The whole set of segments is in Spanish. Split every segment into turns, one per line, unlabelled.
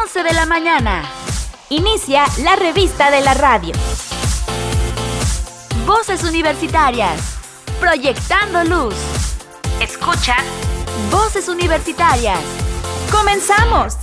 11 de la mañana. Inicia la revista de la radio. Voces universitarias. Proyectando luz. Escucha. Voces universitarias. ¡Comenzamos!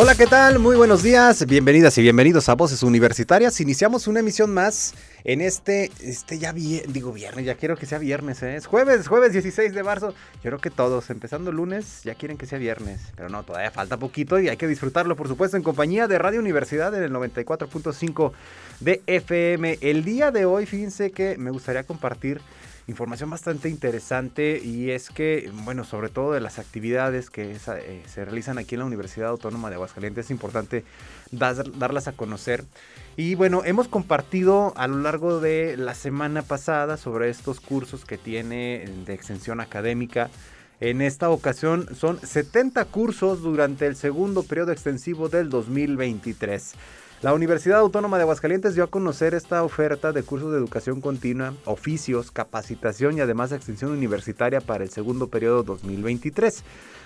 Hola, ¿qué tal? Muy buenos días, bienvenidas y bienvenidos a Voces Universitarias. Iniciamos una emisión más en este, este ya vi, digo viernes, ya quiero que sea viernes, ¿eh? es jueves, jueves 16 de marzo. Yo creo que todos, empezando lunes, ya quieren que sea viernes, pero no, todavía falta poquito y hay que disfrutarlo, por supuesto, en compañía de Radio Universidad en el 94.5 de FM. El día de hoy, fíjense que me gustaría compartir información bastante interesante y es que, bueno, sobre todo de las actividades que eh, se realizan aquí en la Universidad Autónoma de Aguascalientes, es importante darlas a conocer. Y bueno, hemos compartido a lo largo de la semana pasada sobre estos cursos que tiene de extensión académica. En esta ocasión son 70 cursos durante el segundo periodo extensivo del 2023. La Universidad Autónoma de Aguascalientes dio a conocer esta oferta de cursos de educación continua, oficios, capacitación y además extensión universitaria para el segundo periodo 2023.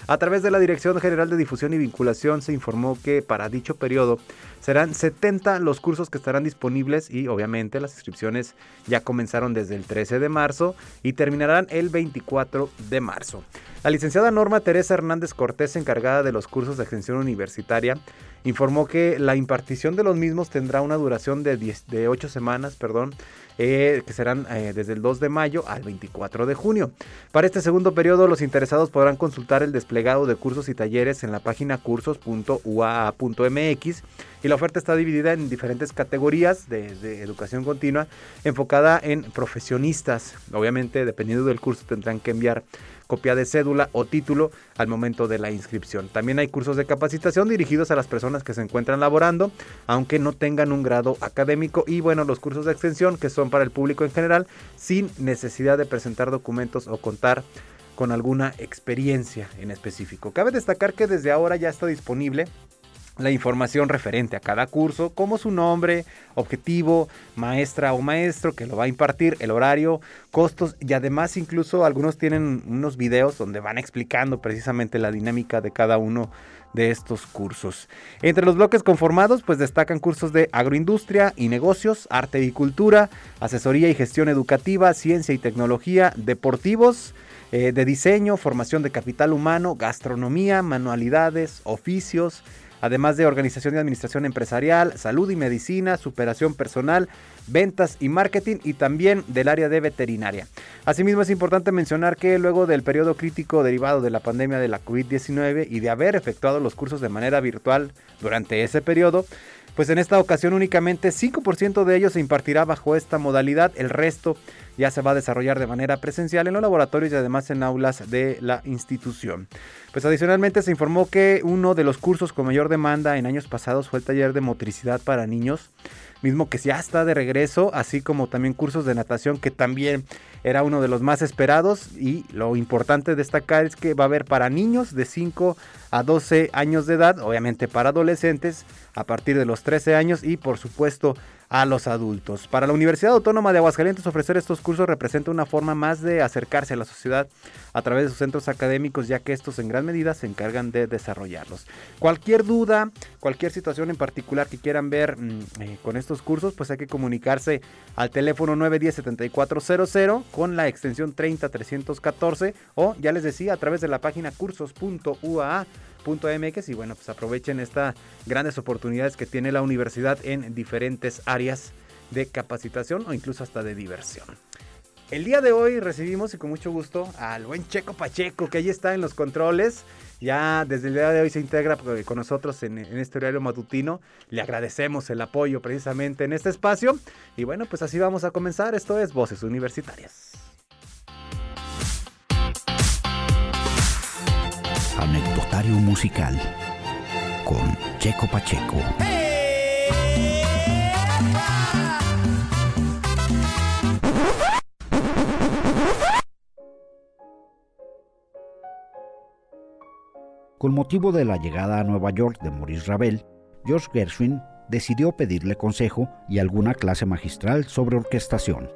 A través de la Dirección General de Difusión y Vinculación se informó que para dicho periodo serán 70 los cursos que estarán disponibles y obviamente las inscripciones ya comenzaron desde el 13 de marzo y terminarán el 24 de marzo. La licenciada Norma Teresa Hernández Cortés, encargada de los cursos de extensión universitaria, informó que la impartición de los mismos tendrá una duración de, de 8 semanas, perdón, eh, que serán eh, desde el 2 de mayo al 24 de junio. Para este segundo periodo, los interesados podrán consultar el desplegado de cursos y talleres en la página cursos.uaa.mx y la oferta está dividida en diferentes categorías de, de educación continua enfocada en profesionistas. Obviamente, dependiendo del curso, tendrán que enviar copia de cédula o título al momento de la inscripción. También hay cursos de capacitación dirigidos a las personas que se encuentran laborando, aunque no tengan un grado académico y bueno, los cursos de extensión que son para el público en general sin necesidad de presentar documentos o contar con alguna experiencia en específico. Cabe destacar que desde ahora ya está disponible la información referente a cada curso, como su nombre, objetivo, maestra o maestro que lo va a impartir, el horario, costos y además incluso algunos tienen unos videos donde van explicando precisamente la dinámica de cada uno de estos cursos. Entre los bloques conformados pues destacan cursos de agroindustria y negocios, arte y cultura, asesoría y gestión educativa, ciencia y tecnología, deportivos, eh, de diseño, formación de capital humano, gastronomía, manualidades, oficios, además de organización y administración empresarial, salud y medicina, superación personal, ventas y marketing y también del área de veterinaria. Asimismo es importante mencionar que luego del periodo crítico derivado de la pandemia de la COVID-19 y de haber efectuado los cursos de manera virtual durante ese periodo, pues en esta ocasión únicamente 5% de ellos se impartirá bajo esta modalidad, el resto ya se va a desarrollar de manera presencial en los laboratorios y además en aulas de la institución. Pues adicionalmente se informó que uno de los cursos con mayor demanda en años pasados fue el taller de motricidad para niños, mismo que ya está de regreso, así como también cursos de natación que también era uno de los más esperados y lo importante destacar es que va a haber para niños de 5 a 12 años de edad, obviamente para adolescentes a partir de los 13 años y por supuesto a los adultos. Para la Universidad Autónoma de Aguascalientes ofrecer estos cursos representa una forma más de acercarse a la sociedad a través de sus centros académicos, ya que estos en gran medida se encargan de desarrollarlos. Cualquier duda, cualquier situación en particular que quieran ver mm, eh, con estos cursos, pues hay que comunicarse al teléfono 910-7400 con la extensión 30314 o ya les decía a través de la página cursos.uaa .mx y bueno, pues aprovechen estas grandes oportunidades que tiene la universidad en diferentes áreas de capacitación o incluso hasta de diversión. El día de hoy recibimos y con mucho gusto al buen Checo Pacheco que ahí está en los controles. Ya desde el día de hoy se integra con nosotros en, en, este horario matutino. Le agradecemos el apoyo precisamente en este espacio. Y bueno, pues así vamos a comenzar. Esto es Voces Universitarias.
anecdotario musical con Checo Pacheco. Con motivo de la llegada a Nueva York de Maurice Ravel, George Gershwin decidió pedirle consejo y alguna clase magistral sobre orquestación.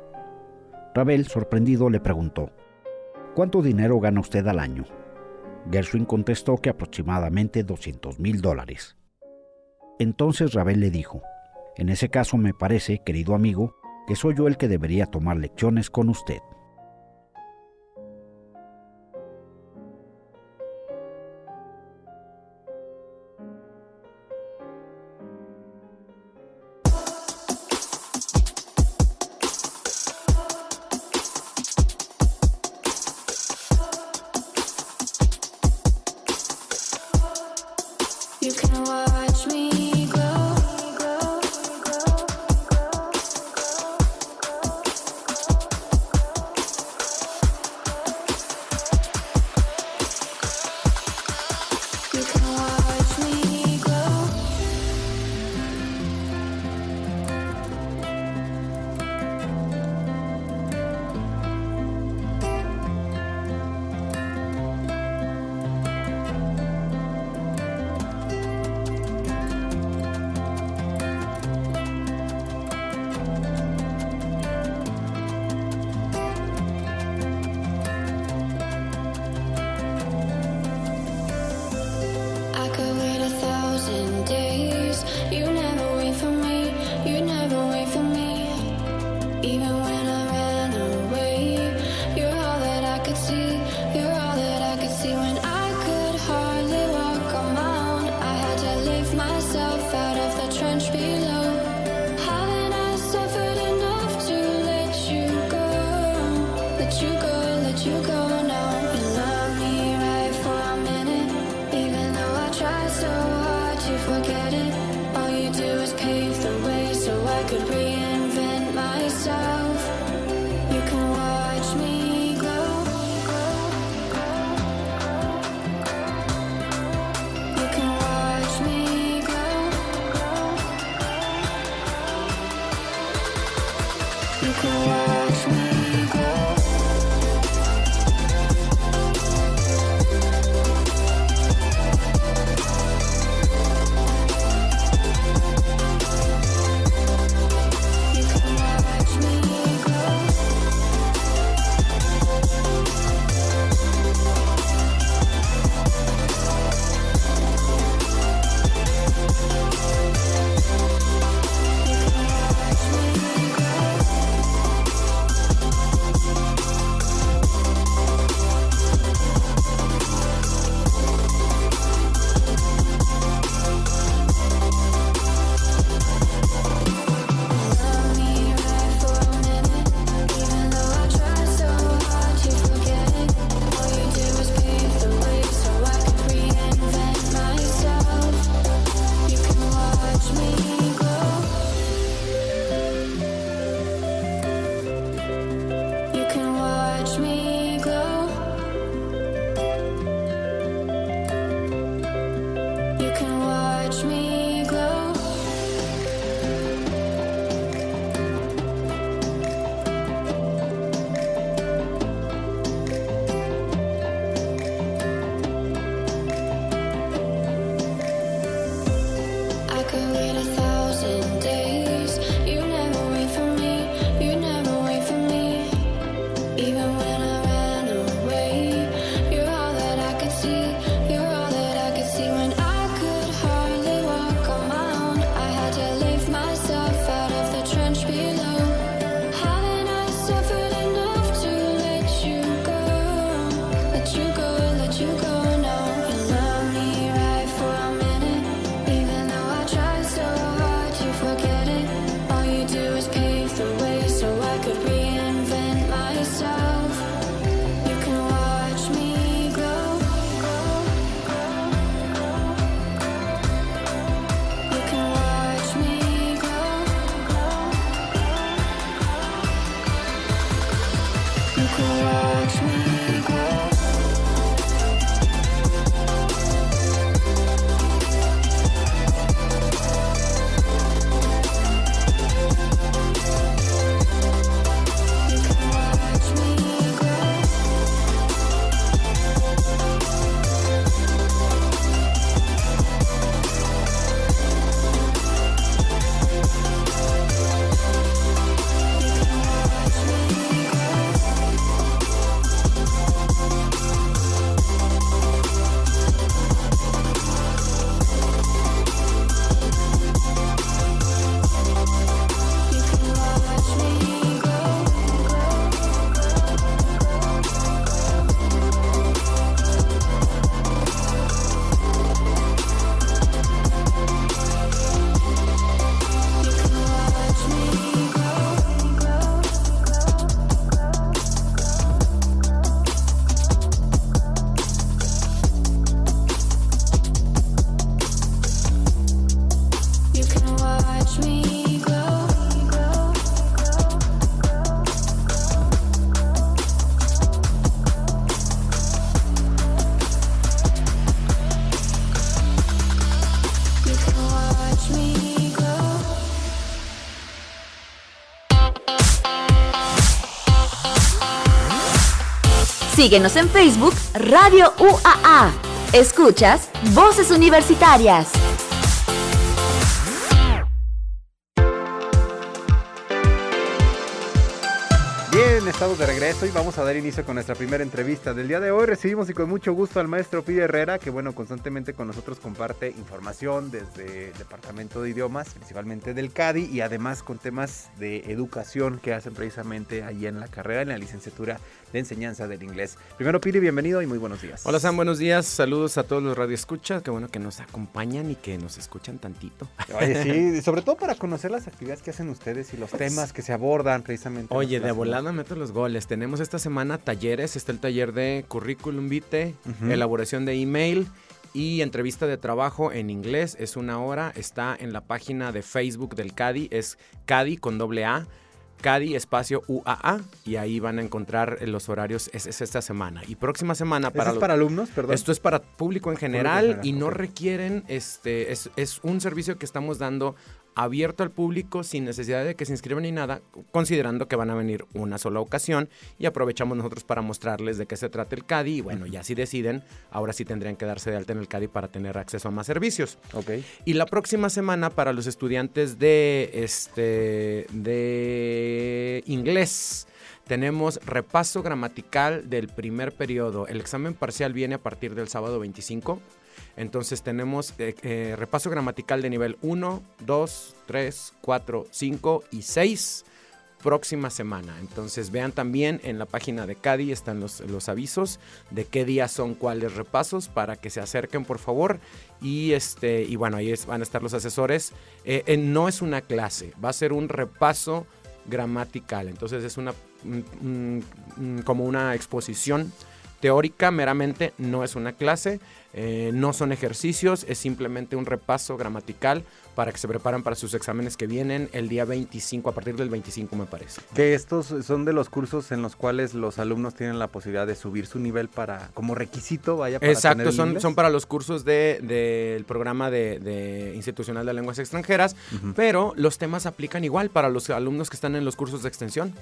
Ravel, sorprendido, le preguntó, ¿Cuánto dinero gana usted al año? Gershwin contestó que aproximadamente 200 mil dólares. Entonces Ravel le dijo, en ese caso me parece, querido amigo, que soy yo el que debería tomar lecciones con usted.
Síguenos en Facebook Radio UAA. Escuchas Voces Universitarias.
Bien, estamos de regreso y vamos a dar inicio con nuestra primera entrevista del día de hoy. Recibimos y con mucho gusto al maestro Pide Herrera, que bueno, constantemente con nosotros comparte información desde el Departamento de Idiomas, principalmente del CADI, y además con temas de educación que hacen precisamente allí en la carrera, en la licenciatura de enseñanza del inglés. Primero, Piri, bienvenido y muy buenos días.
Hola Sam, buenos días. Saludos a todos los radioescuchas. Qué bueno que nos acompañan y que nos escuchan tantito.
Oye, sí, sobre todo para conocer las actividades que hacen ustedes y los temas que se abordan precisamente. en
Oye, de volada meto los goles. Tenemos esta semana talleres. Está el taller de currículum vitae,
Ujú.
elaboración de email y entrevista de trabajo en inglés. Es una hora. Está en la página de Facebook del CADI. Es CADI con doble A. CADI espacio UAA y ahí van a encontrar los horarios, es, es esta semana. Y próxima semana
¿Eso
para
es
los-
para alumnos? Perdón.
Esto es para público en general
general,
y no requieren, este, es, es un servicio que estamos dando abierto al público sin necesidad de que se inscriban ni nada, considerando que van a venir una sola ocasión y aprovechamos nosotros para mostrarles de qué se trata el CADI y bueno, ya si deciden, ahora sí tendrían que darse de alta en el CADI para tener acceso a más servicios.
Ok.
Y la próxima semana para los estudiantes de este de inglés tenemos repaso gramatical del primer periodo. El examen parcial viene a partir del sábado 25. Entonces tenemos eh, eh, repaso gramatical de nivel 1, 2, 3, 4, 5 y 6 próxima semana. Entonces vean también en la página de CADI están los, los avisos de qué días son cuáles repasos para que se acerquen por favor. Y este y bueno, ahí van a estar los asesores. Eh, no es una clase, va a ser un repaso gramatical. Entonces es una como una exposición teórica meramente, no es una clase, eh, no son ejercicios, es simplemente un repaso gramatical para que se preparen para sus exámenes que vienen el día 25, a partir del 25 me parece.
Que estos son de los cursos en los cuales los alumnos tienen la posibilidad de subir su nivel para, como requisito, vaya para
Exacto, son,
inglés.
son para los cursos del de, del programa de, de institucional de lenguas extranjeras, pero los temas aplican igual para los alumnos que están en los cursos de extensión.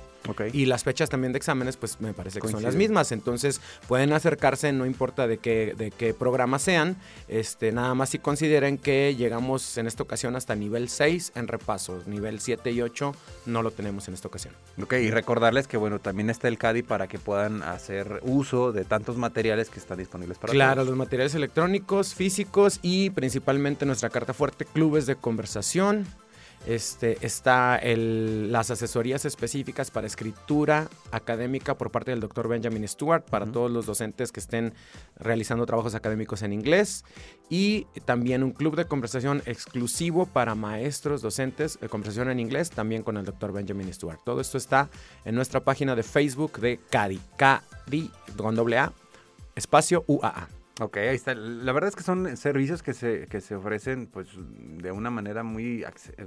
Y las fechas también de exámenes, pues me parece que son las mismas. Entonces pueden acercarse, no importa de qué, de qué programa sean. Este, nada más si consideren que llegamos en esta ocasión hasta nivel 6 en repasos. Nivel 7 y 8 no lo tenemos en esta ocasión.
Ok, y recordarles que bueno, también está el CADI para que puedan hacer uso de tantos materiales que están disponibles para
Claro,
todos.
los materiales electrónicos, físicos y principalmente nuestra carta fuerte, clubes de conversación. Este, está el- las asesorías específicas para escritura académica por parte del doctor Benjamin Stewart para todos los docentes que estén realizando trabajos académicos en inglés y también un club de conversación exclusivo para maestros docentes de conversación en inglés también con el doctor Benjamin Stewart. Todo esto está en nuestra página de Facebook de CADI, CADI con doble A, espacio UAA.
Ok, ahí está. La verdad es que son servicios que se, que se ofrecen pues de una manera muy...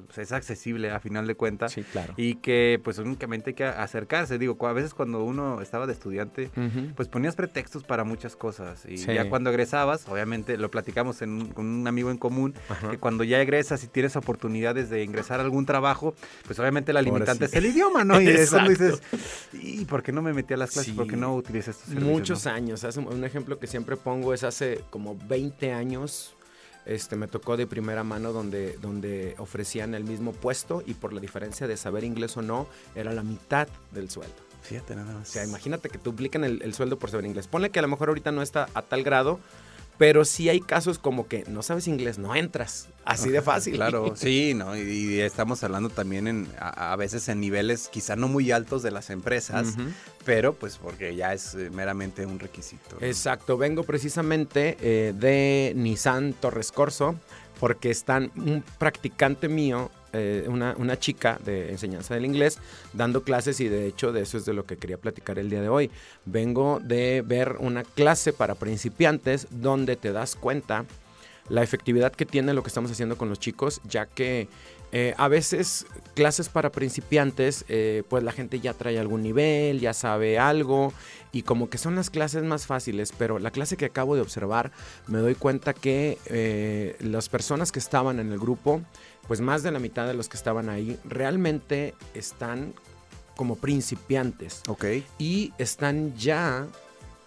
sea, es accesible a final de cuentas.
Sí, claro.
Y que pues únicamente hay que acercarse. Digo, a veces cuando uno estaba de estudiante,
Ujú.
pues ponías pretextos para muchas cosas. Y
Sí.
ya cuando egresabas, obviamente lo platicamos en un- con un amigo en común,
Ajá.
que cuando ya egresas y tienes oportunidades de ingresar a algún trabajo, pues obviamente la limitante
sí.
es el idioma, ¿no? Y eso dices. ¿y por qué no me metí a las clases?
Sí.
¿Por qué no utilicé estos servicios?
Muchos
no?
años. Un ejemplo que siempre pongo es hace como 20 años. Este, me tocó de primera mano donde, donde ofrecían el mismo puesto y por la diferencia de saber inglés o no, era la mitad del sueldo.
Fíjate nada más.
O sea, imagínate que duplican el, el sueldo por saber inglés. Ponle que a lo mejor ahorita no está a tal grado, pero sí hay casos como que no sabes inglés, no entras. Así de fácil.
Claro, sí, ¿no? Y, y estamos hablando también en, a, a veces en niveles quizá no muy altos de las empresas, pero pues porque ya es eh, meramente un requisito. ¿no?
Exacto, vengo precisamente eh, de Nissan Torres Corso porque están un practicante mío, eh, una, una chica de enseñanza del inglés, dando clases y de hecho de eso es de lo que quería platicar el día de hoy. Vengo de ver una clase para principiantes donde te das cuenta la efectividad que tiene lo que estamos haciendo con los chicos, ya que eh, a veces clases para principiantes, eh, pues la gente ya trae algún nivel, ya sabe algo y como que son las clases más fáciles, pero la clase que acabo de observar me doy cuenta que las personas que estaban en el grupo, pues más de la mitad de los que estaban ahí, realmente están como principiantes
Ok.
y están ya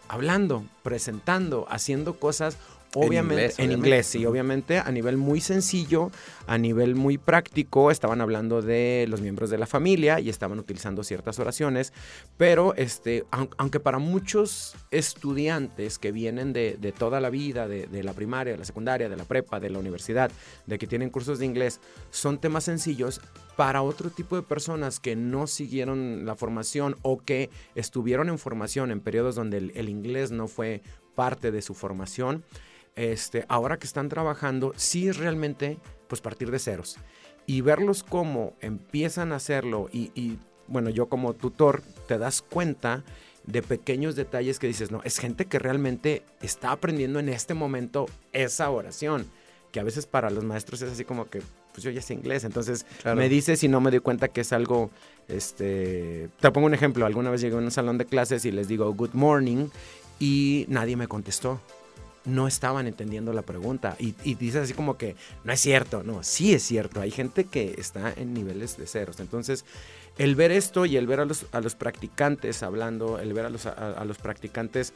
hablando, presentando, haciendo cosas Obviamente,
inglés,
en inglés, sí, obviamente, a nivel muy sencillo, a nivel muy práctico, estaban hablando de los miembros de la familia y estaban utilizando ciertas oraciones, pero este, aun- aunque para muchos estudiantes que vienen de, de toda la vida, de, de la primaria, de la secundaria, de la prepa, de la universidad, de que tienen cursos de inglés, son temas sencillos, para otro tipo de personas que no siguieron la formación o que estuvieron en formación en periodos donde el, el inglés no fue parte de su formación, este, ahora que están trabajando, sí es realmente pues partir de ceros y verlos cómo empiezan a hacerlo y, y, bueno, yo como tutor te das cuenta de pequeños detalles que dices, no, es gente que realmente está aprendiendo en este momento esa oración, que a veces para los maestros es así como que, pues yo ya sé inglés, entonces
Claro.
me dices y no me doy cuenta que es algo, este, te pongo un ejemplo, alguna vez llegué a un salón de clases y les digo good morning y nadie me contestó. No estaban entendiendo la pregunta. Y, dices así como que, no es cierto. No, sí es cierto. Hay gente que está en niveles de ceros. Entonces, el ver esto y el ver a los, a los practicantes hablando, el ver a los, a los practicantes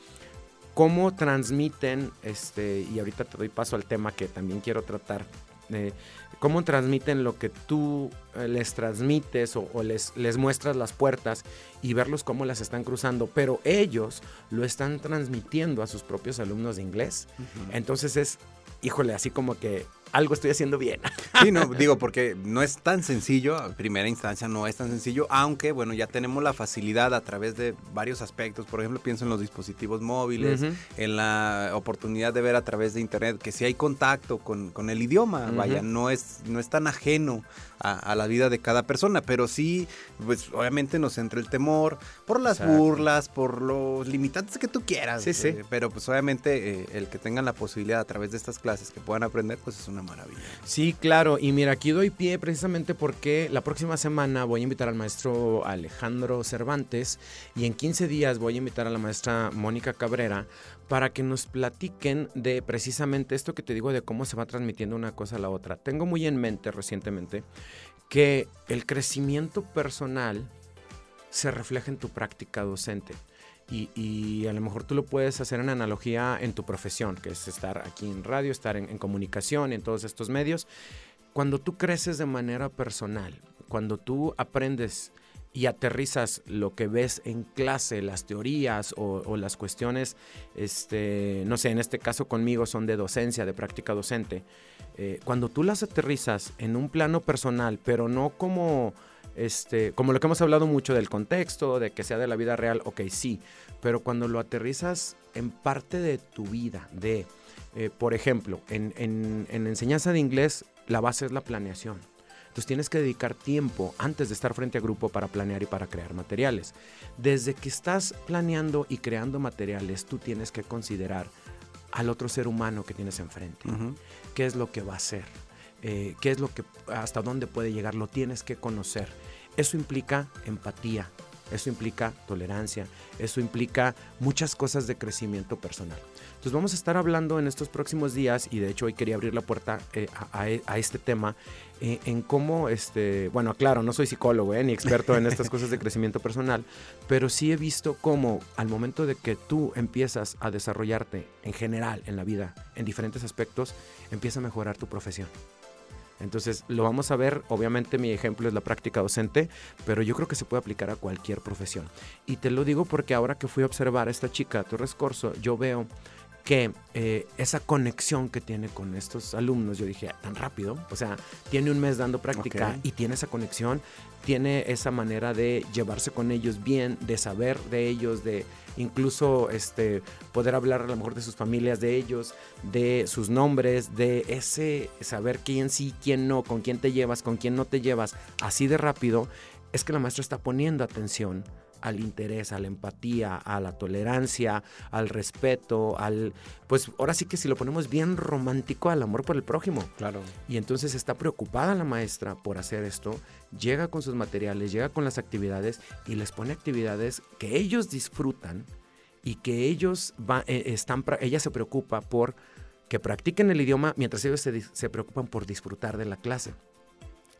cómo transmiten, este, y ahorita te doy paso al tema que también quiero tratar, eh, cómo transmiten lo que tú eh, les transmites o, o les, les muestras las puertas y verlos cómo las están cruzando, pero ellos lo están transmitiendo a sus propios alumnos de inglés. Entonces es, híjole, así como que algo estoy haciendo bien.
Sí, no, digo, porque no es tan sencillo, a primera instancia no es tan sencillo, aunque, bueno, ya tenemos la facilidad a través de varios aspectos. Por ejemplo, pienso en los dispositivos móviles, en la oportunidad de ver a través de internet que si hay contacto con, con el idioma, vaya, no es, no es tan ajeno a, a la vida de cada persona, pero sí, pues obviamente nos entra el temor por las
Exacto.
burlas, por los limitantes que tú quieras.
Sí, sí.
eh, pero pues obviamente eh, el que tengan la posibilidad a través de estas clases que puedan aprender, pues es una maravilla.
Sí, claro. Y mira, aquí doy pie precisamente porque la próxima semana voy a invitar al maestro Alejandro Cervantes y en 15 días voy a invitar a la maestra Mónica Cabrera para que nos platiquen de precisamente esto que te digo de cómo se va transmitiendo una cosa a la otra. Tengo muy en mente recientemente que el crecimiento personal se refleja en tu práctica docente. Y, a lo mejor tú lo puedes hacer en analogía en tu profesión, que es estar aquí en radio, estar en, comunicación, en todos estos medios. Cuando tú creces de manera personal, cuando tú aprendes y aterrizas lo que ves en clase, las teorías o, o las cuestiones, este, no sé, en este caso conmigo son de docencia, de práctica docente, eh, cuando tú las aterrizas en un plano personal, pero no como, este, como lo que hemos hablado mucho del contexto, de que sea de la vida real, ok, sí, pero cuando lo aterrizas en parte de tu vida, de, eh, por ejemplo, en, en- en enseñanza de inglés, la base es la planeación. Entonces tienes que dedicar tiempo antes de estar frente a grupo para planear y para crear materiales. Desde que estás planeando y creando materiales, tú tienes que considerar al otro ser humano que tienes enfrente
Ujú.
qué es lo que va a hacer, eh, qué es lo que, hasta dónde puede llegar, lo tienes que conocer. Eso implica empatía, eso implica tolerancia, eso implica muchas cosas de crecimiento personal. Entonces vamos a estar hablando en estos próximos días, y de hecho hoy quería abrir la puerta eh, a, a- este tema, eh, en cómo, este, bueno, claro, no soy psicólogo eh, ni experto en estas cosas de crecimiento personal, pero sí he visto cómo al momento de que tú empiezas a desarrollarte en general en la vida, en diferentes aspectos, empieza a mejorar tu profesión. Entonces lo vamos a ver, obviamente mi ejemplo es la práctica docente, pero yo creo que se puede aplicar a cualquier profesión. Y te lo digo porque ahora que fui a observar a esta chica, a Torres Corso, yo veo que eh, esa conexión que tiene con estos alumnos, yo dije, "Ah, tan rápido, o sea, tiene un mes dando práctica y tiene esa conexión, tiene esa manera de llevarse con ellos bien, de saber de ellos, de incluso este, poder hablar a lo mejor de sus familias, de ellos, de sus nombres, de ese saber quién sí, quién no, con quién te llevas, con quién no te llevas, así de rápido, es que la maestra está poniendo atención al interés, a la empatía, a la tolerancia, al respeto, al, pues ahora sí que si lo ponemos bien romántico, al amor por el prójimo.
Claro.
Y entonces está preocupada la maestra por hacer esto, llega con sus materiales, llega con las actividades y les pone actividades que ellos disfrutan y que ellos va- eh, están, ella se preocupa por que practiquen el idioma mientras ellos se preocupan por disfrutar de la clase.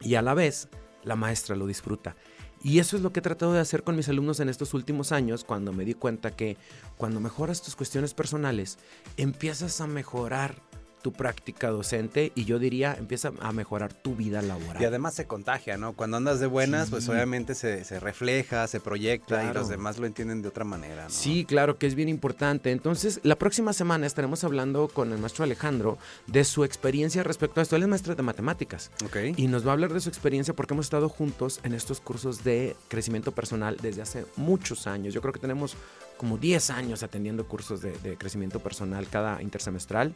Y a la vez, la maestra lo disfruta. Y eso es lo que he tratado de hacer con mis alumnos en estos últimos años, cuando me di cuenta que cuando mejoras tus cuestiones personales, empiezas a mejorar tu práctica docente y yo diría empieza a mejorar tu vida laboral.
Y además se contagia, ¿no? Cuando andas de buenas, pues obviamente se, se refleja, se proyecta y los demás lo entienden de otra manera, ¿no?
Sí, claro que es bien importante. Entonces, la próxima semana estaremos hablando con el maestro Alejandro de su experiencia respecto a esto. Él es maestro de matemáticas
Ok.
y nos va a hablar de su experiencia porque hemos estado juntos en estos cursos de crecimiento personal desde hace muchos años. Yo creo que tenemos como 10 años atendiendo cursos de, de crecimiento personal cada intersemestral,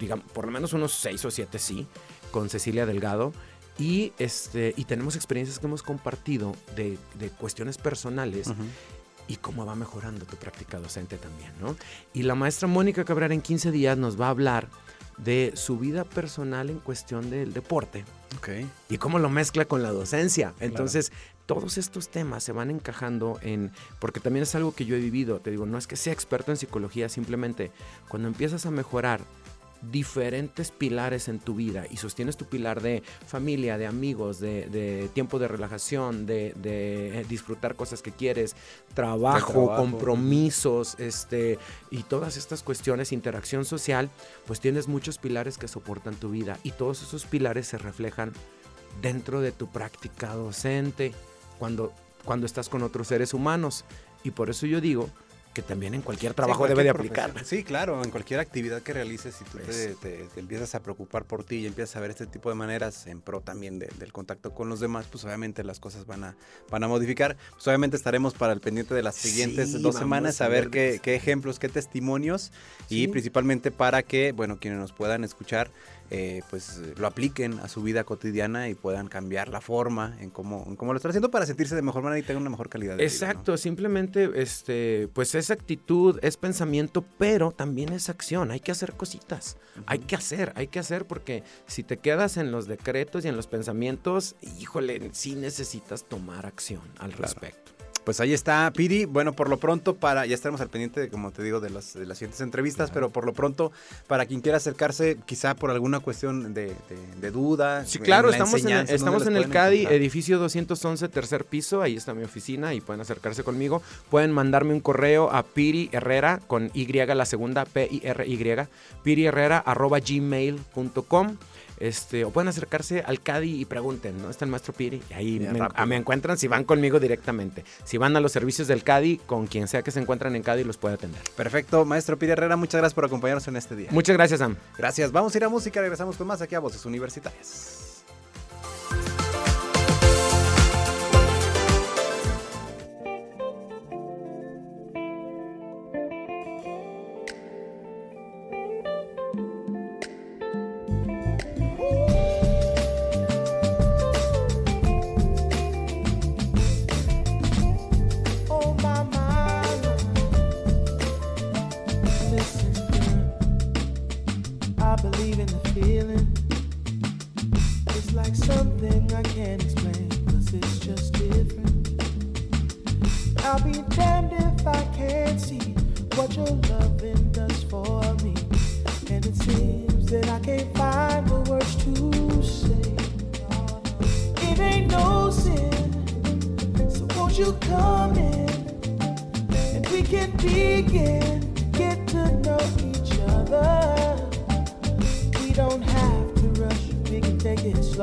digamos, por lo menos unos 6 o 7 sí, con Cecilia Delgado. Y, este, y tenemos experiencias que hemos compartido de, de cuestiones personales
Ujú.
y cómo va mejorando tu práctica docente también, ¿no? Y la maestra Mónica Cabrera en 15 días nos va a hablar de su vida personal en cuestión del deporte
Ok.
y cómo lo mezcla con la docencia. Entonces, todos estos temas se van encajando en, porque también es algo que yo he vivido, te digo, no es que sea experto en psicología, simplemente cuando empiezas a mejorar diferentes pilares en tu vida y sostienes tu pilar de familia, de amigos, de, de tiempo de relajación, de, de, eh, disfrutar cosas que quieres, trabajo,
trabajo.
compromisos, este, y todas estas cuestiones, interacción social, pues tienes muchos pilares que soportan tu vida y todos esos pilares se reflejan dentro de tu práctica docente cuando, cuando estás con otros seres humanos. Y por eso yo digo que también en cualquier trabajo
Sí,
debe de aplicar.
Sí, claro, en cualquier actividad que realices, si tú te,
Pues.
te- te empiezas a preocupar por ti y empiezas a ver este tipo de maneras en pro también de- del contacto con los demás, pues obviamente las cosas van a, van a modificar. Pues obviamente estaremos para el pendiente de las siguientes
Sí,
dos semanas
a
a ver
ver
qué, qué ejemplos, qué testimonios y
Sí.
principalmente para que, bueno, quienes nos puedan escuchar, eh, pues lo apliquen a su vida cotidiana y puedan cambiar la forma en cómo, en cómo lo están haciendo para sentirse de mejor manera y tener una mejor calidad de vida. ¿no?
Exacto, simplemente este, pues es actitud, es pensamiento, pero también es acción. Hay que hacer cositas. Hay que hacer, hay que hacer porque si te quedas en los decretos y en los pensamientos, híjole, sí necesitas tomar acción al respecto.
Pues ahí está, Piri. Bueno, por lo pronto, para ya estaremos al pendiente, como te digo, de las, de las siguientes entrevistas, pero por lo pronto, para quien quiera acercarse, quizá por alguna cuestión de, de- de duda.
Sí, claro,
la
estamos en, el-
enseñanza, ¿dónde
estamos en el CADI,
encontrar?
edificio 211, tercer piso, ahí está mi oficina y pueden acercarse conmigo. Pueden mandarme un correo a Piri Herrera con Y la segunda, P-I-R-Y, Piri Herrera arroba gmail.com. Este, o pueden acercarse al CADI y pregunten, ¿no? Está el maestro Piri. Y ahí me encuentran si van conmigo directamente. Si van a los servicios del CADI, con quien sea que se encuentran en CADI, los puede atender.
Perfecto, maestro Piri Herrera, muchas gracias por acompañarnos en este día.
Muchas gracias, Sam.
Gracias, vamos a ir a música, regresamos con más aquí a Voces Universitarias.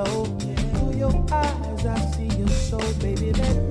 Slow. Through your eyes, I see your soul, baby. Let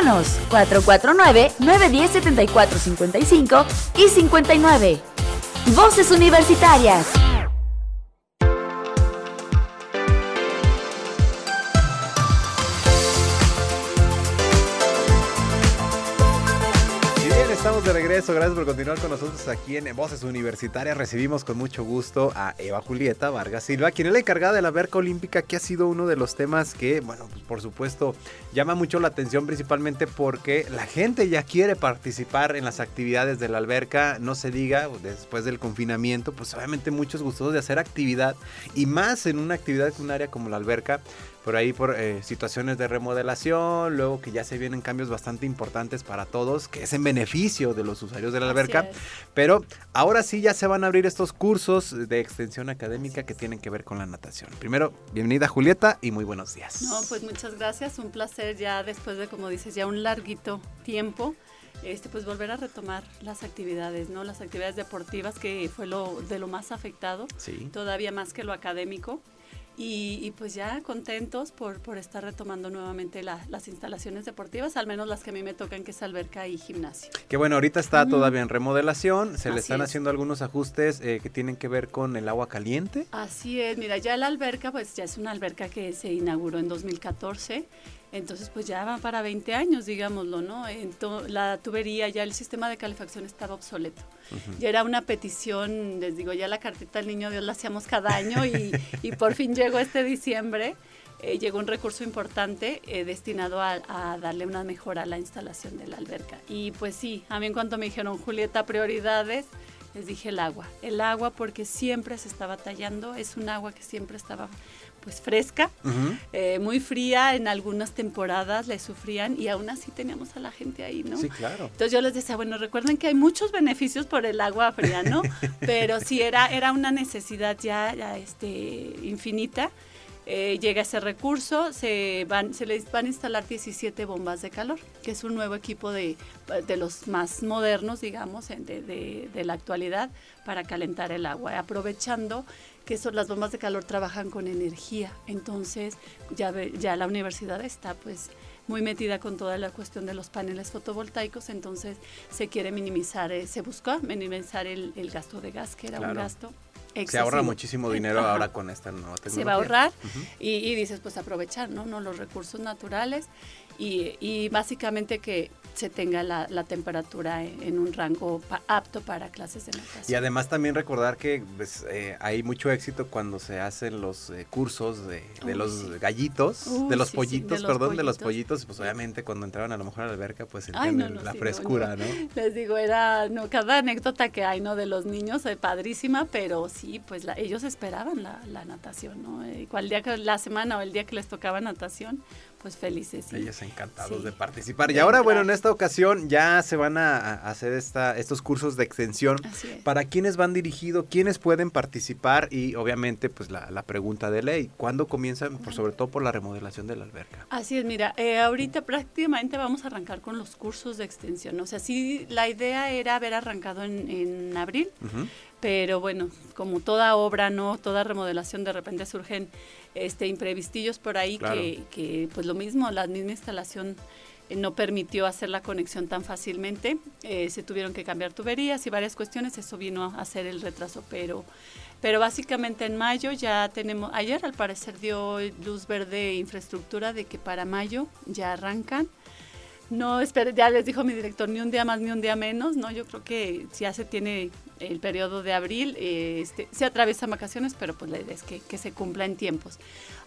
Llámanos 449-910-7455 y 59. Voces Universitarias.
Gracias por continuar con nosotros aquí en Voces Universitarias. Recibimos con mucho gusto a Eva Julieta Vargas Silva, quien es la encargada de la Verca Olímpica, que ha sido uno de los temas que, bueno, pues por supuesto, llama mucho la atención, principalmente porque la gente ya quiere participar en las actividades de la alberca. No se diga, después del confinamiento, pues obviamente muchos gustosos de hacer actividad y más en una actividad que un área como la alberca por ahí por eh, situaciones de remodelación, luego que ya se vienen cambios bastante importantes para todos, que es en beneficio de los usuarios de la alberca. Pero ahora sí ya se van a abrir estos cursos de extensión académica que tienen que ver con la natación. Primero, bienvenida Julieta y muy buenos días.
No, pues muchas gracias, un placer ya después de, como dices, ya un larguito tiempo, este, pues volver a retomar las actividades, ¿no? Las actividades deportivas que fue lo de lo más afectado,
Sí.
todavía más que lo académico. Y, y pues ya contentos por, por estar retomando nuevamente la- las instalaciones deportivas, al menos las que a mí me tocan, que es alberca y gimnasio.
Que bueno, ahorita está todavía en remodelación, se le están
es.
haciendo algunos ajustes eh, que tienen que ver con el agua caliente.
Así es, mira, ya la alberca, pues ya es una alberca que se inauguró en 2014, entonces pues ya va para 20 años, digámoslo, ¿no? Ento- la tubería, ya el sistema de calefacción estaba obsoleto. Ya era una petición, les digo, ya la cartita al niño Dios la hacíamos cada año y, y por fin llegó este diciembre. eh, llegó un recurso importante eh, destinado a, a darle una mejora a la instalación de la alberca. Y pues sí, a mí en cuanto me dijeron, Julieta, prioridades, les dije el agua. El agua porque siempre se estaba tallando, es un agua que siempre estaba pues fresca, eh, muy fría, en algunas temporadas le sufrían y aún así teníamos a la gente ahí, ¿no?
Sí, claro.
Entonces yo les decía, bueno, recuerden que hay muchos beneficios por el agua fría, ¿no? Pero sí era, era una necesidad ya, ya, este, infinita. Eh, llega ese recurso, se, van, se les van a instalar 17 bombas de calor, que es un nuevo equipo de, de los más modernos, digamos, de- de la actualidad, para calentar el agua, aprovechando que eso, las bombas de calor trabajan con energía. Entonces ya, ve- ya la universidad está pues muy metida con toda la cuestión de los paneles fotovoltaicos, entonces se quiere minimizar, eh, se buscó minimizar el, el gasto de gas, que era un gasto
Se ahorra
excesivo.
muchísimo dinero
Ajá.
ahora con esta nueva tecnología.
se va a ahorrar y, y dices pues aprovechar no no los recursos naturales y, y básicamente que se tenga la, la temperatura en, en un rango pa- apto para clases de natación
Y además también recordar que pues, eh, hay mucho éxito cuando se hacen los eh, cursos de, de
Uy,
los
sí.
gallitos,
Uy,
de los
sí, sí,
pollitos,
de los
perdón, de los
pollitos.
pollitos, pues obviamente cuando entraban a lo mejor a la alberca pues
Ay, no, no,
la
sí,
frescura,
no.
¿no?
Les digo, era no, cada anécdota que hay no de los niños es padrísima, pero sí, pues la- ellos esperaban la, la natación, ¿no? Eh, cual día que la semana o el día que les tocaba natación, pues felices. sí.
Ellos encantados
Sí.
de participar.
De
Y ahora, bueno, en esta ocasión ya se van a, hacer esta, estos cursos de extensión.
Así es.
¿Para quiénes van dirigidos? ¿Quiénes pueden participar? Y obviamente, pues la, la pregunta de ley, ¿cuándo comienzan? Por, sobre todo por la remodelación de la alberca.
Así es, mira, eh, ahorita prácticamente vamos a arrancar con los cursos de extensión. O sea, sí, la idea era haber arrancado en, en abril, pero bueno, como toda obra, no, toda remodelación, de repente surgen este imprevistillos por ahí
Claro.
que, que, pues lo mismo, la misma instalación eh, no permitió hacer la conexión tan fácilmente. Eh, se tuvieron que cambiar tuberías y varias cuestiones, eso vino a hacer el retraso, pero pero básicamente en mayo ya tenemos, ayer al parecer dio luz verde infraestructura de que para mayo ya arrancan. No, espere, ya les dijo mi director, ni un día más ni un día menos, ¿no? Yo creo que ya se tiene el periodo de abril, eh, este, se atraviesan vacaciones, pero pues la idea es que, que se cumpla en tiempos.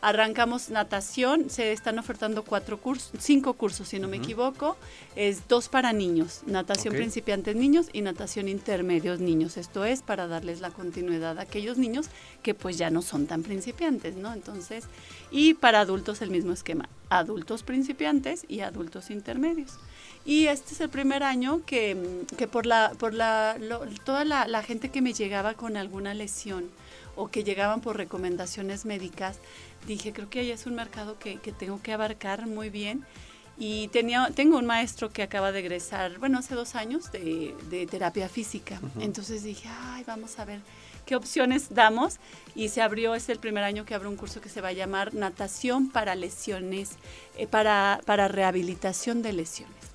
Arrancamos natación, se están ofertando cuatro cursos, cinco cursos si no me equivoco, es dos para niños, natación principiantes niños y natación intermedios niños. Esto es para darles la continuidad a aquellos niños que pues ya no son tan principiantes, ¿no? Entonces, y para adultos el mismo esquema, adultos principiantes y adultos intermedios. Y este es el primer año que, que por la, por la, lo- toda la, la gente que me llegaba con alguna lesión o que llegaban por recomendaciones médicas, dije, creo que ahí es un mercado que, que tengo que abarcar muy bien. Y tenía, tengo un maestro que acaba de egresar, bueno, hace dos años de, de terapia física. Entonces dije, ay, vamos a ver qué opciones damos. Y se abrió, es el primer año que abre un curso que se va a llamar Natación para lesiones, eh, para, para rehabilitación de lesiones.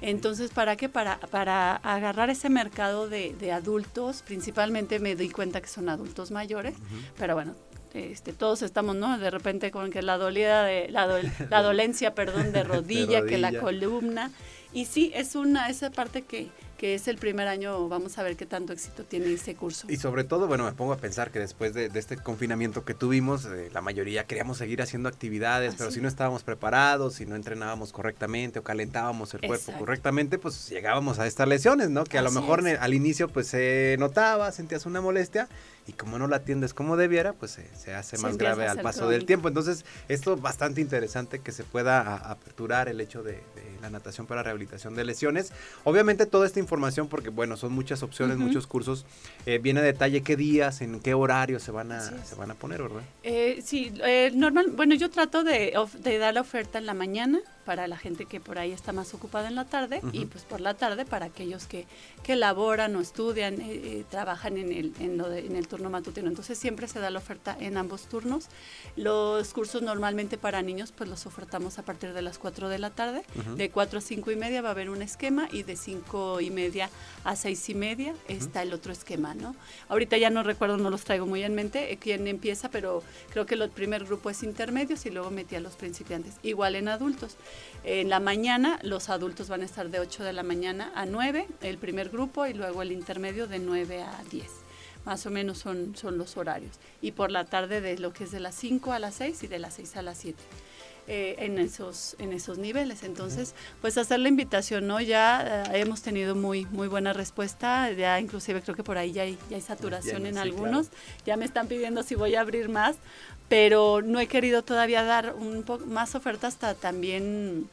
Entonces, ¿para qué? Para, para agarrar ese mercado de, de adultos, principalmente me doy cuenta que son adultos mayores, pero bueno, este, todos estamos, ¿no? De repente con que la dolida de, la, dol- la dolencia, perdón, de rodilla, que la
rodilla.
columna. Y sí, es una, esa parte que, que es el primer año, vamos a ver qué tanto éxito tiene ese curso.
Y sobre todo, bueno, me pongo a pensar que después de, de este confinamiento que tuvimos, eh, la mayoría queríamos seguir haciendo actividades, pero si no estábamos preparados, si no entrenábamos correctamente o calentábamos el cuerpo correctamente, pues llegábamos a estas lesiones, ¿no? Que a lo mejor el- al inicio pues se notaba, sentías una molestia y como no la atiendes como debiera, pues se, se hace
Se
más grave al paso del tiempo. Entonces, esto es bastante interesante que se pueda a- aperturar el hecho de, de la natación para rehabilitación de lesiones. Obviamente toda esta información, porque bueno, son muchas opciones, muchos cursos, eh, viene a detalle qué días, en qué horario se van a, se van a poner, ¿verdad?
Eh, sí, eh, normal, bueno, yo trato de, de dar la oferta en la mañana para la gente que por ahí está más ocupada en la tarde y pues por la tarde para aquellos que, que laboran o estudian, eh, eh, trabajan en el, en, lo de- en el turno matutino. Entonces siempre se da la oferta en ambos turnos. Los cursos normalmente para niños pues los ofertamos a partir de las 4 de la tarde. De 4 a 5 y media va a haber un esquema y de 5 y media a 6 y media está el otro esquema, ¿no? Ahorita ya no recuerdo, no los traigo muy en mente eh, quién empieza, pero creo que el primer grupo es intermedios y luego metí a los principiantes. Igual en adultos. En la mañana los adultos van a estar de 8 de la mañana a 9, el primer grupo, y luego el intermedio de 9 a 10. Más o menos son, son los horarios. Y por la tarde de lo que es de las 5 a las 6 y de las 6 a las 7. eh, en esos en esos niveles entonces pues hacer la invitación no ya eh, hemos tenido muy muy buena respuesta ya inclusive creo que por ahí ya hay, ya hay saturación
Ya,
en
sí,
algunos ya me están pidiendo si voy a abrir más pero no he querido todavía dar un poco más oferta hasta también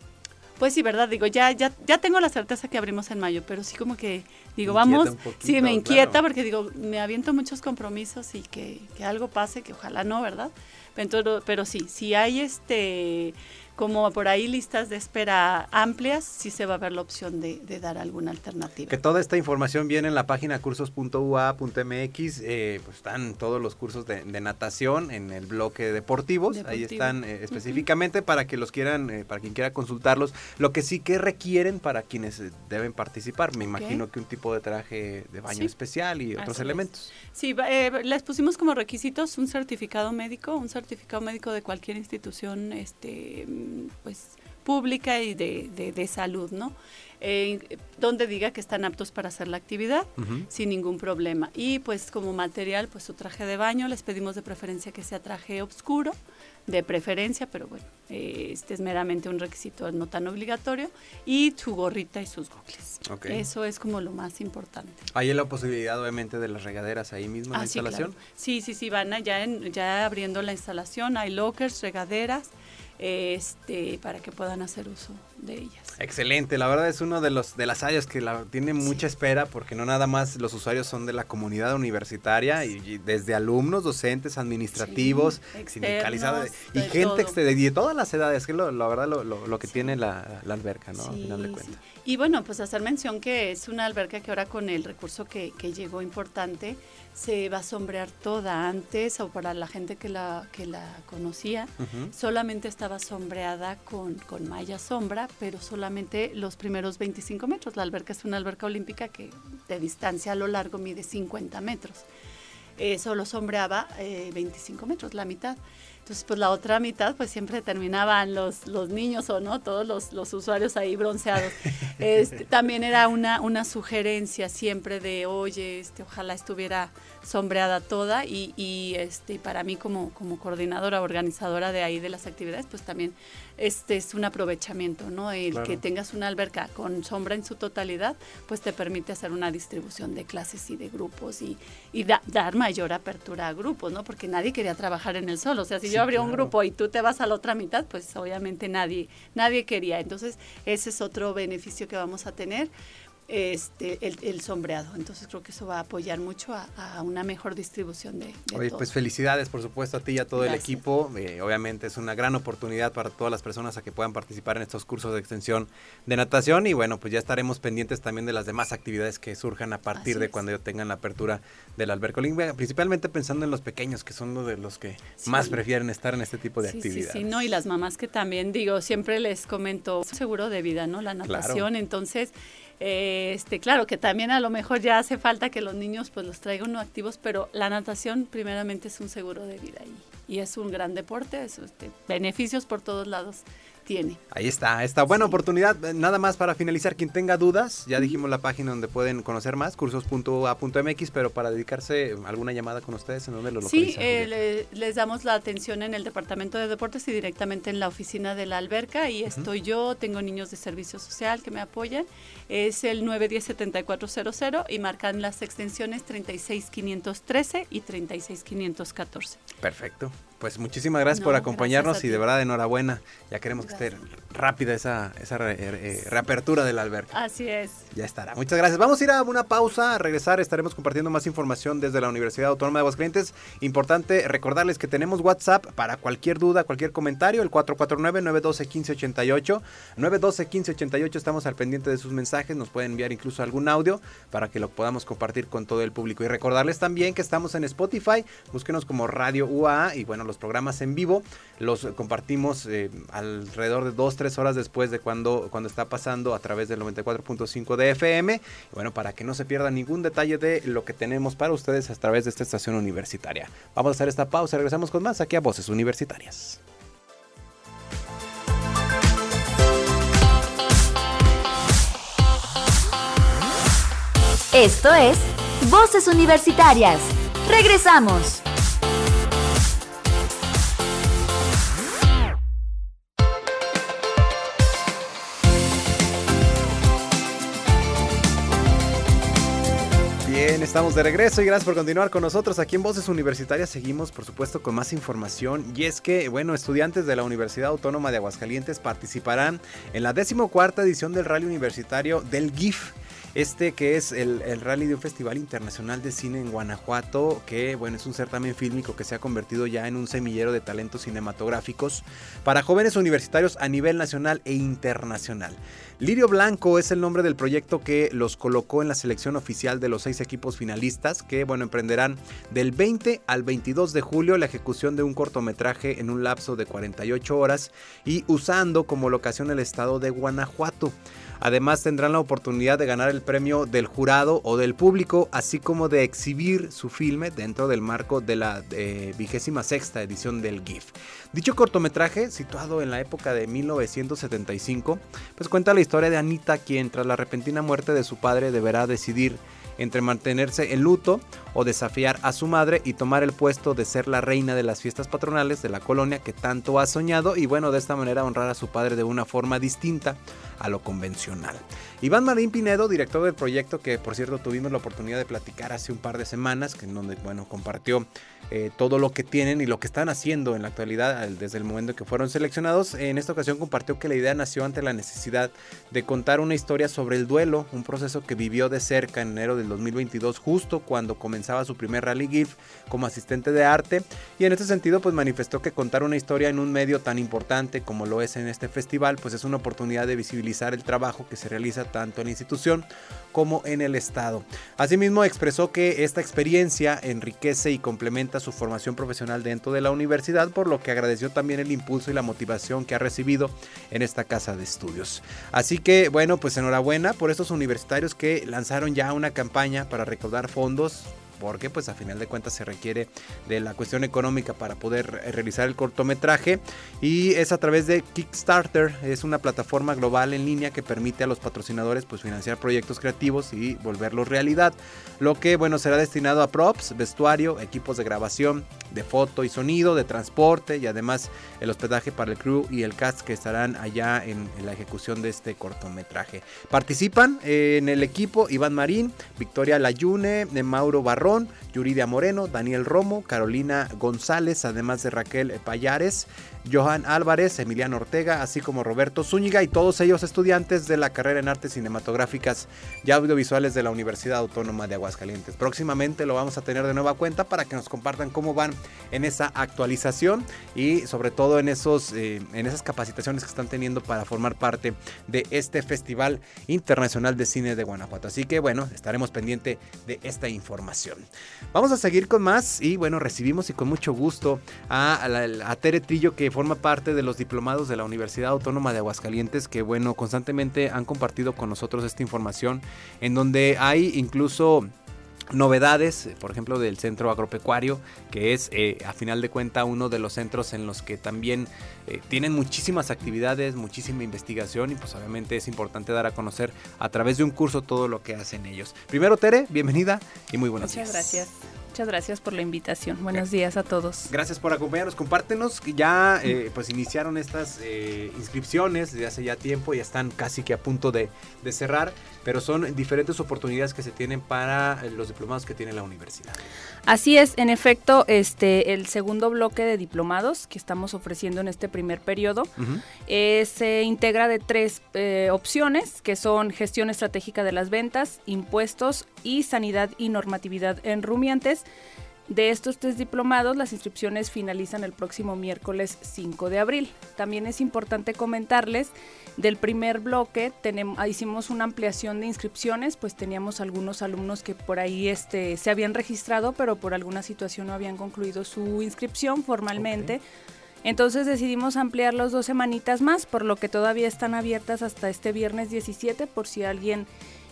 pues sí, verdad, digo, ya, ya, ya tengo la certeza que abrimos en mayo, pero sí como que digo, vamos,
poquito,
sí, me inquieta
claro.
porque digo, me aviento muchos compromisos y que, que algo pase, que ojalá no, ¿verdad? Pero, pero sí, si hay este como por ahí listas de espera amplias, sí se va a ver la opción de, de dar alguna alternativa.
Que toda esta información viene en la página cursos.ua.mx, eh, pues están todos los cursos de, de natación en el bloque deportivos, ahí están eh, específicamente para que los quieran, eh, para quien quiera consultarlos, lo que sí que requieren para quienes eh, deben participar, me imagino que un tipo de traje de baño
Sí.
especial y otros
Así es.
elementos.
Sí, va- eh, les pusimos como requisitos un certificado médico, un certificado médico de cualquier institución, este, pues pública y de, de- de salud, ¿no? Eh, donde diga que están aptos para hacer la actividad sin ningún problema. Y pues como material, pues su traje de baño, les pedimos de preferencia que sea traje oscuro, de preferencia, pero bueno, eh, este es meramente un requisito no tan obligatorio, y su gorrita y sus gogles.
Ok.
Eso es como lo más importante.
Hay la posibilidad obviamente de las regaderas ahí mismo en la
Ah, sí,
instalación.
claro. Sí, sí, sí, van a- ya, en- ya abriendo la instalación, hay lockers, regaderas, este, para que puedan hacer uso de ellas.
Excelente, la verdad es uno de los de las áreas que la, tiene mucha espera porque no nada más los usuarios son de la comunidad universitaria y, y desde alumnos, docentes, administrativos,
Sí,
sindicalizados y gente de todas las edades, que lo, la verdad lo, lo- lo que tiene la, la alberca, ¿no? Al final de
sí.
cuentas.
Y bueno, pues hacer mención que es una alberca que ahora con el recurso que, que llegó importante, se va a sombrear toda antes o para la gente que la, que la conocía. Solamente estaba sombreada con, con malla sombra, pero solamente los primeros 25 metros. La alberca es una alberca olímpica que de distancia a lo largo mide 50 metros. Eh, solo sombreaba eh, 25 metros, la mitad. Entonces, pues la otra mitad, pues siempre terminaban los, los niños o no, todos los, los usuarios ahí bronceados. Este, también era una, una sugerencia siempre de, oye, este, ojalá estuviera sombreada toda y, y, este, para mí como, como coordinadora, organizadora de ahí de las actividades, pues también este es un aprovechamiento, ¿no? El
Claro.
que tengas una alberca con sombra en su totalidad, pues te permite hacer una distribución de clases y de grupos y, y da- dar mayor apertura a grupos, ¿no? Porque nadie quería trabajar en el sol. O sea, si
Sí,
yo abría un
claro.
grupo y tú te vas a la otra mitad, pues obviamente nadie, nadie quería. Entonces, ese es otro beneficio que vamos a tener. Este, el, el sombreado. Entonces creo que eso va a apoyar mucho a, a una mejor distribución de, de
Oye,
todo.
pues felicidades por supuesto a ti y a todo el equipo. Eh, obviamente es una gran oportunidad para todas las personas a que puedan participar en estos cursos de extensión de natación y bueno, pues ya estaremos pendientes también de las demás actividades que surjan a partir
Así
de
es.
cuando ya tengan la apertura del alberco olímpico, principalmente pensando en los pequeños que son los de los que
Sí.
más prefieren estar en este tipo de
Sí,
actividades.
Sí, sí, no, y las mamás que también, digo, siempre les comento, seguro de vida, ¿no? La natación, entonces, este, claro que también a lo mejor ya hace falta que los niños pues los traigan no activos, pero la natación primeramente es un seguro de vida y, y es un gran deporte, es, este, beneficios por todos lados tiene.
Ahí está, esta buena
Sí.
oportunidad. Eh, Nada más para finalizar, quien tenga dudas, ya dijimos la página donde pueden conocer más, cursos.a.mx, pero para dedicarse a alguna llamada con ustedes, ¿en dónde lo
Sí,
localizan?
eh, le- les damos la atención en el departamento de deportes y directamente en la oficina de la alberca y estoy yo, tengo niños de servicio social que me apoyan, es el 910-7400 y marcan las extensiones 36513 y 36514.
Perfecto. Pues muchísimas gracias
No,
por acompañarnos y de verdad enhorabuena. Ya queremos que esté rápida esa, esa re- eh, reapertura del alberca.
Así es.
Ya estará. Muchas gracias. Vamos a ir a una pausa. A regresar estaremos compartiendo más información desde la Universidad Autónoma de Aguascalientes. Importante recordarles que tenemos WhatsApp para cualquier duda, cualquier comentario. El 449-912-1588. 912-1588. Estamos al pendiente de sus mensajes. Nos pueden enviar incluso algún audio para que lo podamos compartir con todo el público. Y recordarles también que estamos en Spotify. Búsquenos como Radio UAA. Y bueno, los programas en vivo los compartimos eh, alrededor de 2-3 horas después de cuando, cuando está pasando a través del 94.5 de FM. Bueno, para que no se pierda ningún detalle de lo que tenemos para ustedes a través de esta estación universitaria. Vamos a hacer esta pausa, regresamos con más aquí a Voces Universitarias.
Esto es Voces Universitarias. Regresamos.
Bien, estamos de regreso y gracias por continuar con nosotros aquí en Voces Universitarias. Seguimos, por supuesto, con más información. Y es que, bueno, estudiantes de la Universidad Autónoma de Aguascalientes participarán en la decimocuarta edición del Rally Universitario del GIF. Este que es el, rally de un festival internacional de cine en Guanajuato, que bueno, es un certamen fílmico que se ha convertido ya en un semillero de talentos cinematográficos para jóvenes universitarios a nivel nacional e internacional. Lirio Blanco es el nombre del proyecto que los colocó en la selección oficial de los seis equipos finalistas que, bueno, emprenderán del 20 al 22 de julio la ejecución de un cortometraje en un lapso de 48 horas y usando como locación el estado de Guanajuato. Además tendrán la oportunidad de ganar el premio del jurado o del público, así como de exhibir su filme dentro del marco de la vigésima sexta edición del GIF. Dicho cortometraje, situado en la época de 1975, pues cuenta la historia de Anita, quien tras la repentina muerte de su padre deberá decidir entre mantenerse en luto o desafiar a su madre y tomar el puesto de ser la reina de las fiestas patronales de la colonia que tanto ha soñado y bueno, de esta manera honrar a su padre de una forma distinta a lo convencional. Iván Marín Pinedo, director del proyecto que por cierto tuvimos la oportunidad de platicar hace un par de semanas, que en donde bueno, compartió eh, todo lo que tienen y lo que están haciendo en la actualidad desde el momento que fueron seleccionados. En esta ocasión compartió que la idea nació ante la necesidad de contar una historia sobre el duelo, un proceso que vivió de cerca en enero del 2022, justo cuando comenzaba su primer Rally GIF como asistente de arte. Y en este sentido, pues manifestó que contar una historia en un medio tan importante como lo es en este festival, pues es una oportunidad de visibilizar el trabajo que se realiza tanto en la institución como en el Estado. Asimismo, expresó que esta experiencia enriquece y complementa su formación profesional dentro de la universidad, por lo que agradeció también el impulso y la motivación que ha recibido en esta casa de estudios. Así que, bueno, pues enhorabuena por estos universitarios que lanzaron ya una campaña para recaudar fondos porque pues a final de cuentas se requiere de la cuestión económica para poder eh, realizar el cortometraje y es a través de Kickstarter, es una plataforma global en línea que permite a los patrocinadores pues financiar proyectos creativos y volverlos realidad, lo que bueno será destinado a props, vestuario, equipos de grabación, de foto y sonido, de transporte y además el hospedaje para el crew y el cast que estarán allá en, la ejecución de este cortometraje. Participan eh, en el equipo Iván Marín, Victoria Layune, Mauro Yuridia Moreno, Daniel Romo, Carolina González, además de Raquel Payares, Johan Álvarez, Emiliano Ortega, así como Roberto Zúñiga y todos ellos estudiantes de la carrera en artes cinematográficas y audiovisuales de la Universidad Autónoma de Aguascalientes. Próximamente lo vamos a tener de nueva cuenta para que nos compartan cómo van en esa actualización y sobre todo en, esos, eh, en esas capacitaciones que están teniendo para formar parte de este Festival Internacional de Cine de Guanajuato. Así que bueno, estaremos pendiente de esta información. Vamos a seguir con más y bueno, recibimos y con mucho gusto a, a, Tere Trillo que forma parte de los diplomados de la Universidad Autónoma de Aguascalientes que bueno, constantemente han compartido con nosotros esta información en donde hay incluso novedades, por ejemplo, del centro agropecuario, que es eh, a final de cuenta uno de los centros en los que también eh, tienen muchísimas actividades, muchísima investigación y pues obviamente es importante dar a conocer a través de un curso todo lo que hacen ellos. Primero, Tere, bienvenida y muy buenos
Muchas
días.
gracias. Muchas gracias por la invitación. Buenos días a todos.
Gracias por acompañarnos. Compártenos que ya eh, pues iniciaron estas eh, inscripciones desde hace ya tiempo, ya están casi que a punto de, de, cerrar, pero son diferentes oportunidades que se tienen para eh, los diplomados que tiene la universidad.
Así es, en efecto, este el segundo bloque de diplomados que estamos ofreciendo en este primer periodo uh -huh. eh, se integra de tres opciones que son gestión estratégica de las ventas, impuestos y sanidad y normatividad en rumiantes. De estos tres diplomados, las inscripciones finalizan el próximo miércoles 5 de abril. También es importante comentarles del primer bloque tenemos, hicimos una ampliación de inscripciones, pues teníamos algunos alumnos que por ahí este, se habían registrado, pero por alguna situación no habían concluido su inscripción formalmente. Okay. Entonces decidimos ampliarlos dos semanitas más, por lo que todavía están abiertas hasta este viernes 17, por si alguien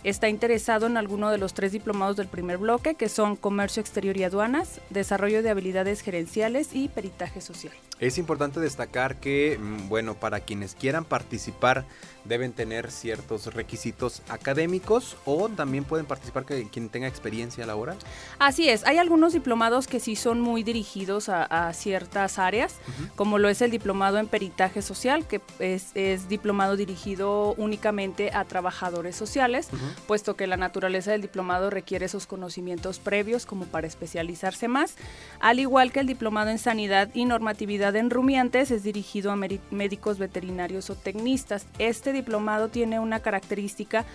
está interesado en alguno de los tres diplomados del primer bloque, que son Comercio Exterior y Aduanas, Desarrollo de Habilidades Gerenciales y Peritaje Social.
Es importante destacar que, mm, bueno, para quienes quieran participar deben tener ciertos requisitos académicos o también pueden participar que quien tenga experiencia laboral.
Así es, hay algunos diplomados que sí son muy dirigidos a, a ciertas áreas, uh -huh. como lo es el diplomado en peritaje social, que es, es diplomado dirigido únicamente a trabajadores sociales, uh -huh. Puesto que la naturaleza del diplomado requiere esos conocimientos previos como para especializarse más, al igual que el diplomado en sanidad y normatividad en rumiantes es dirigido a médicos veterinarios o tecnistas. Este diplomado tiene una característica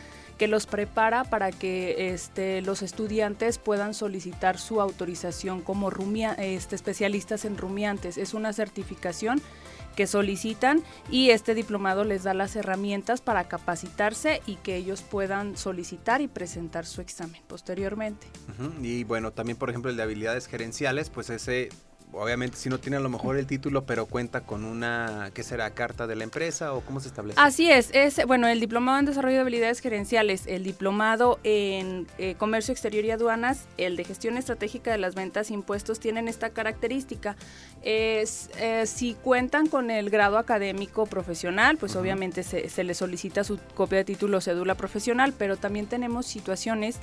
que los prepara para que este, los estudiantes puedan solicitar su autorización como rumia, este, especialistas en rumiantes. Es una certificación que solicitan y este diplomado les da las herramientas para capacitarse y que ellos puedan solicitar y presentar su examen posteriormente.
Y bueno, también por ejemplo el de habilidades gerenciales, pues ese obviamente si no tiene a lo mejor el título, pero cuenta con una, ¿qué será? ¿Carta de la empresa o cómo se establece?
Así es, es bueno, el diplomado en desarrollo de habilidades gerenciales, el diplomado en eh, comercio exterior y aduanas, el de gestión estratégica de las ventas e impuestos tienen esta característica. Es, eh, si cuentan con el grado académico profesional, pues obviamente se, se les solicita su copia de título o cédula profesional, pero también tenemos situaciones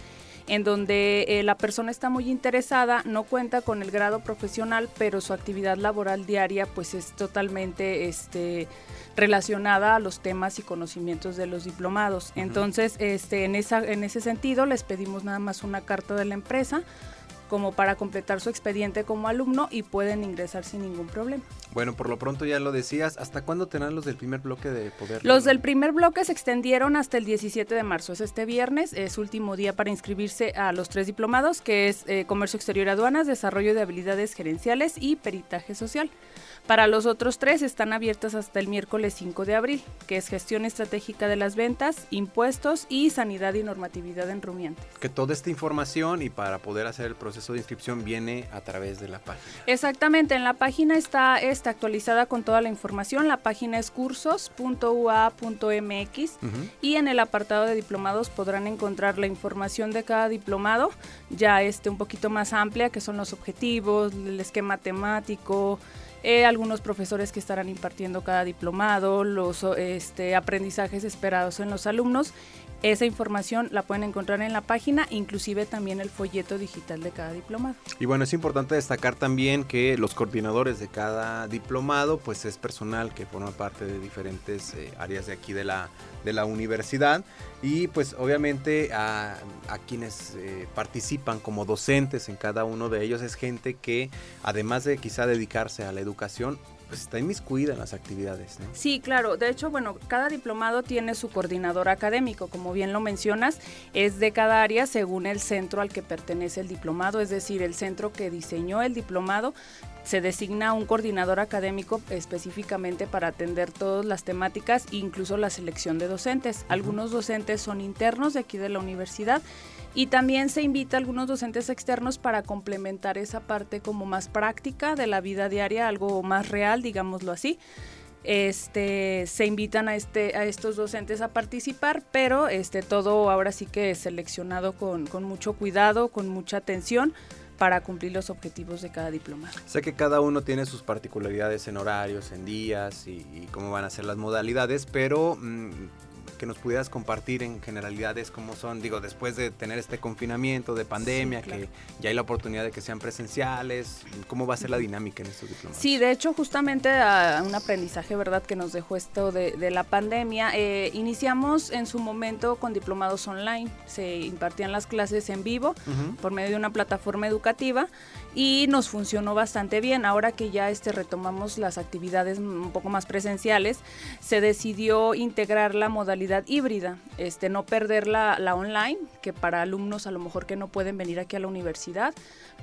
en donde eh, la persona está muy interesada, no cuenta con el grado profesional, pero su actividad laboral diaria pues es totalmente este, relacionada a los temas y conocimientos de los diplomados. Entonces, este, en, esa, en ese sentido, les pedimos nada más una carta de la empresa como para completar su expediente como alumno y pueden ingresar sin ningún problema.
Bueno, por lo pronto ya lo decías, ¿hasta cuándo tendrán los del primer bloque de poder?
Los del primer bloque se extendieron hasta el 17 de marzo, es este viernes, es último día para inscribirse a los tres diplomados, que es eh, Comercio Exterior y Aduanas, Desarrollo de Habilidades Gerenciales y Peritaje Social. Para los otros tres están abiertas hasta el miércoles 5 de abril, que es Gestión Estratégica de las Ventas, Impuestos y Sanidad y Normatividad en Rumiantes.
Que toda esta información y para poder hacer el proceso de inscripción viene a través de la página.
Exactamente, en la página está, está actualizada con toda la información. La página es cursos.ua.mx y en el apartado de diplomados podrán encontrar la información de cada diplomado, ya este un poquito más amplia, que son los objetivos, el esquema temático, eh, algunos profesores que estarán impartiendo cada diplomado, los este, aprendizajes esperados en los alumnos. Esa información la pueden encontrar en la página, inclusive también el folleto digital de cada diplomado.
Y bueno, es importante destacar también que los coordinadores de cada diplomado, pues es personal que forma parte de diferentes eh, áreas de aquí de la, de la universidad y pues obviamente a, quienes eh, participan como docentes en cada uno de ellos es gente que además de quizá dedicarse a la educación, pues está inmiscuida en las actividades.
Sí, claro. De hecho, bueno, cada diplomado tiene su coordinador académico, como bien lo mencionas, es de cada área según el centro al que pertenece el diplomado, es decir, el centro que diseñó el diplomado se designa un coordinador académico específicamente para atender todas las temáticas, incluso la selección de docentes. Algunos docentes son internos de aquí de la universidad y también se invita a algunos docentes externos para complementar esa parte como más práctica de la vida diaria, algo más real, digámoslo así. Este, se invitan a, este, a estos docentes a participar, pero este, todo ahora sí que es seleccionado con, con mucho cuidado, con mucha atención para cumplir los objetivos de cada diplomado.
Sé que cada uno tiene sus particularidades en horarios, en días y, y cómo van a ser las modalidades, pero mm, que nos pudieras compartir en generalidades cómo son, digo, después de tener este confinamiento de pandemia,
claro.
que ya hay la oportunidad de que sean presenciales, ¿cómo va a ser la dinámica en estos diplomados?
Sí, de hecho, justamente a un aprendizaje, ¿verdad?, que nos dejó esto de, de la pandemia. Eh, iniciamos en su momento con diplomados online. Se impartían las clases en vivo
Ujú.
por medio de una plataforma educativa y nos funcionó bastante bien. Ahora que ya este retomamos las actividades un poco más presenciales, se decidió integrar la modalidad híbrida, este no perder la, la online, que para alumnos a lo mejor que no pueden venir aquí a la universidad,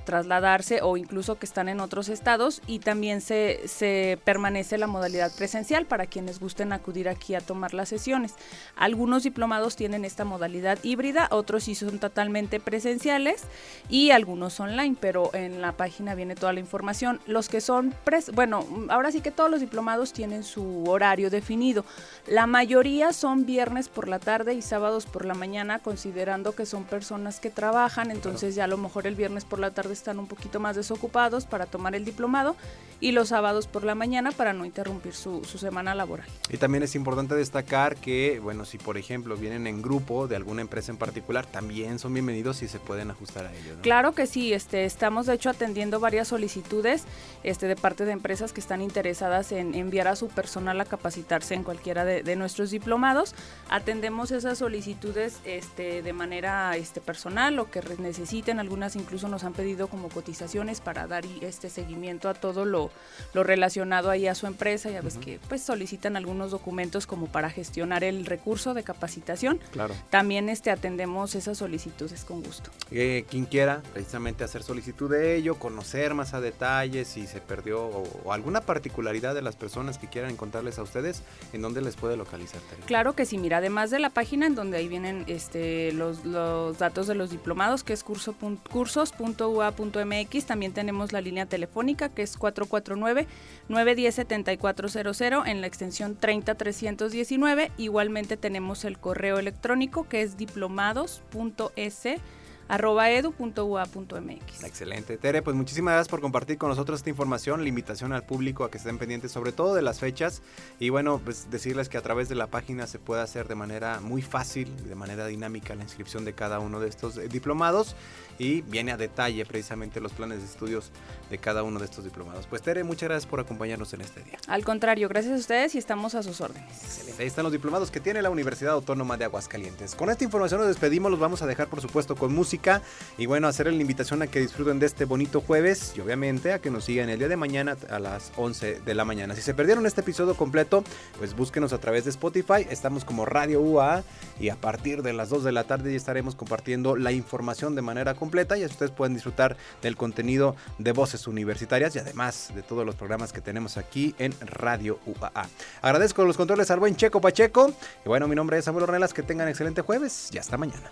trasladarse o incluso que están en otros estados y también se, se permanece la modalidad presencial para quienes gusten acudir aquí a tomar las sesiones. Algunos diplomados tienen esta modalidad híbrida, otros sí son totalmente presenciales y algunos online, pero en la página viene toda la información. Los que son, pres bueno, ahora sí que todos los diplomados tienen su horario definido. La mayoría son viernes por la tarde y sábados por la mañana, considerando que son personas que trabajan, entonces ya a lo mejor el viernes por la tarde están un poquito más desocupados para tomar el diplomado y los sábados por la mañana para no interrumpir su, su semana laboral.
Y también es importante destacar que, bueno, si por ejemplo vienen en grupo de alguna empresa en particular, también son bienvenidos y se pueden ajustar a ello. ¿no?
Claro que sí, este, estamos de hecho atendiendo varias solicitudes este, de parte de empresas que están interesadas en enviar a su personal a capacitarse en cualquiera de, de nuestros diplomados. Atendemos esas solicitudes este, de manera este, personal o que necesiten. Algunas incluso nos han pedido como cotizaciones para dar este seguimiento a todo lo, lo relacionado ahí a su empresa. Ya ves que pues solicitan algunos documentos como para gestionar el recurso de capacitación.
Claro.
También este, atendemos esas solicitudes con gusto.
Eh, quien quiera precisamente hacer solicitud de ello, conocer más a detalle si se perdió o, o alguna particularidad de las personas que quieran encontrarles a ustedes, ¿en dónde les puede localizar?
Claro que sí, mira, además de la página en donde ahí vienen este, los, los datos de los diplomados, que es curso cursos.ua.mx, también tenemos la línea telefónica que es 449-910-7400 en la extensión 30319. Igualmente tenemos el correo electrónico que es diplomados.s arroba edu.ua.mx.
Excelente. Tere, pues muchísimas gracias por compartir con nosotros esta información, la invitación al público a que estén pendientes sobre todo de las fechas y bueno, pues decirles que a través de la página se puede hacer de manera muy fácil, de manera dinámica la inscripción de cada uno de estos diplomados y viene a detalle precisamente los planes de estudios de cada uno de estos diplomados. Pues Tere, muchas gracias por acompañarnos en este día.
Al contrario, gracias a ustedes y estamos a sus órdenes.
Excelente. Ahí están los diplomados que tiene la Universidad Autónoma de Aguascalientes. Con esta información nos despedimos, los vamos a dejar por supuesto con música y bueno, hacer la invitación a que disfruten de este bonito jueves y obviamente a que nos sigan el día de mañana a las 11 de la mañana. Si se perdieron este episodio completo, pues búsquenos a través de Spotify, estamos como Radio UA y a partir de las 2 de la tarde ya estaremos compartiendo la información de manera completa y así ustedes pueden disfrutar del contenido de voces universitarias y además de todos los programas que tenemos aquí en Radio UAA. Agradezco los controles al buen Checo Pacheco y bueno, mi nombre es Samuel Ornelas, que tengan excelente jueves y hasta mañana.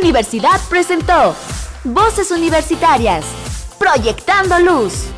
Universidad presentó Voces Universitarias, Proyectando Luz.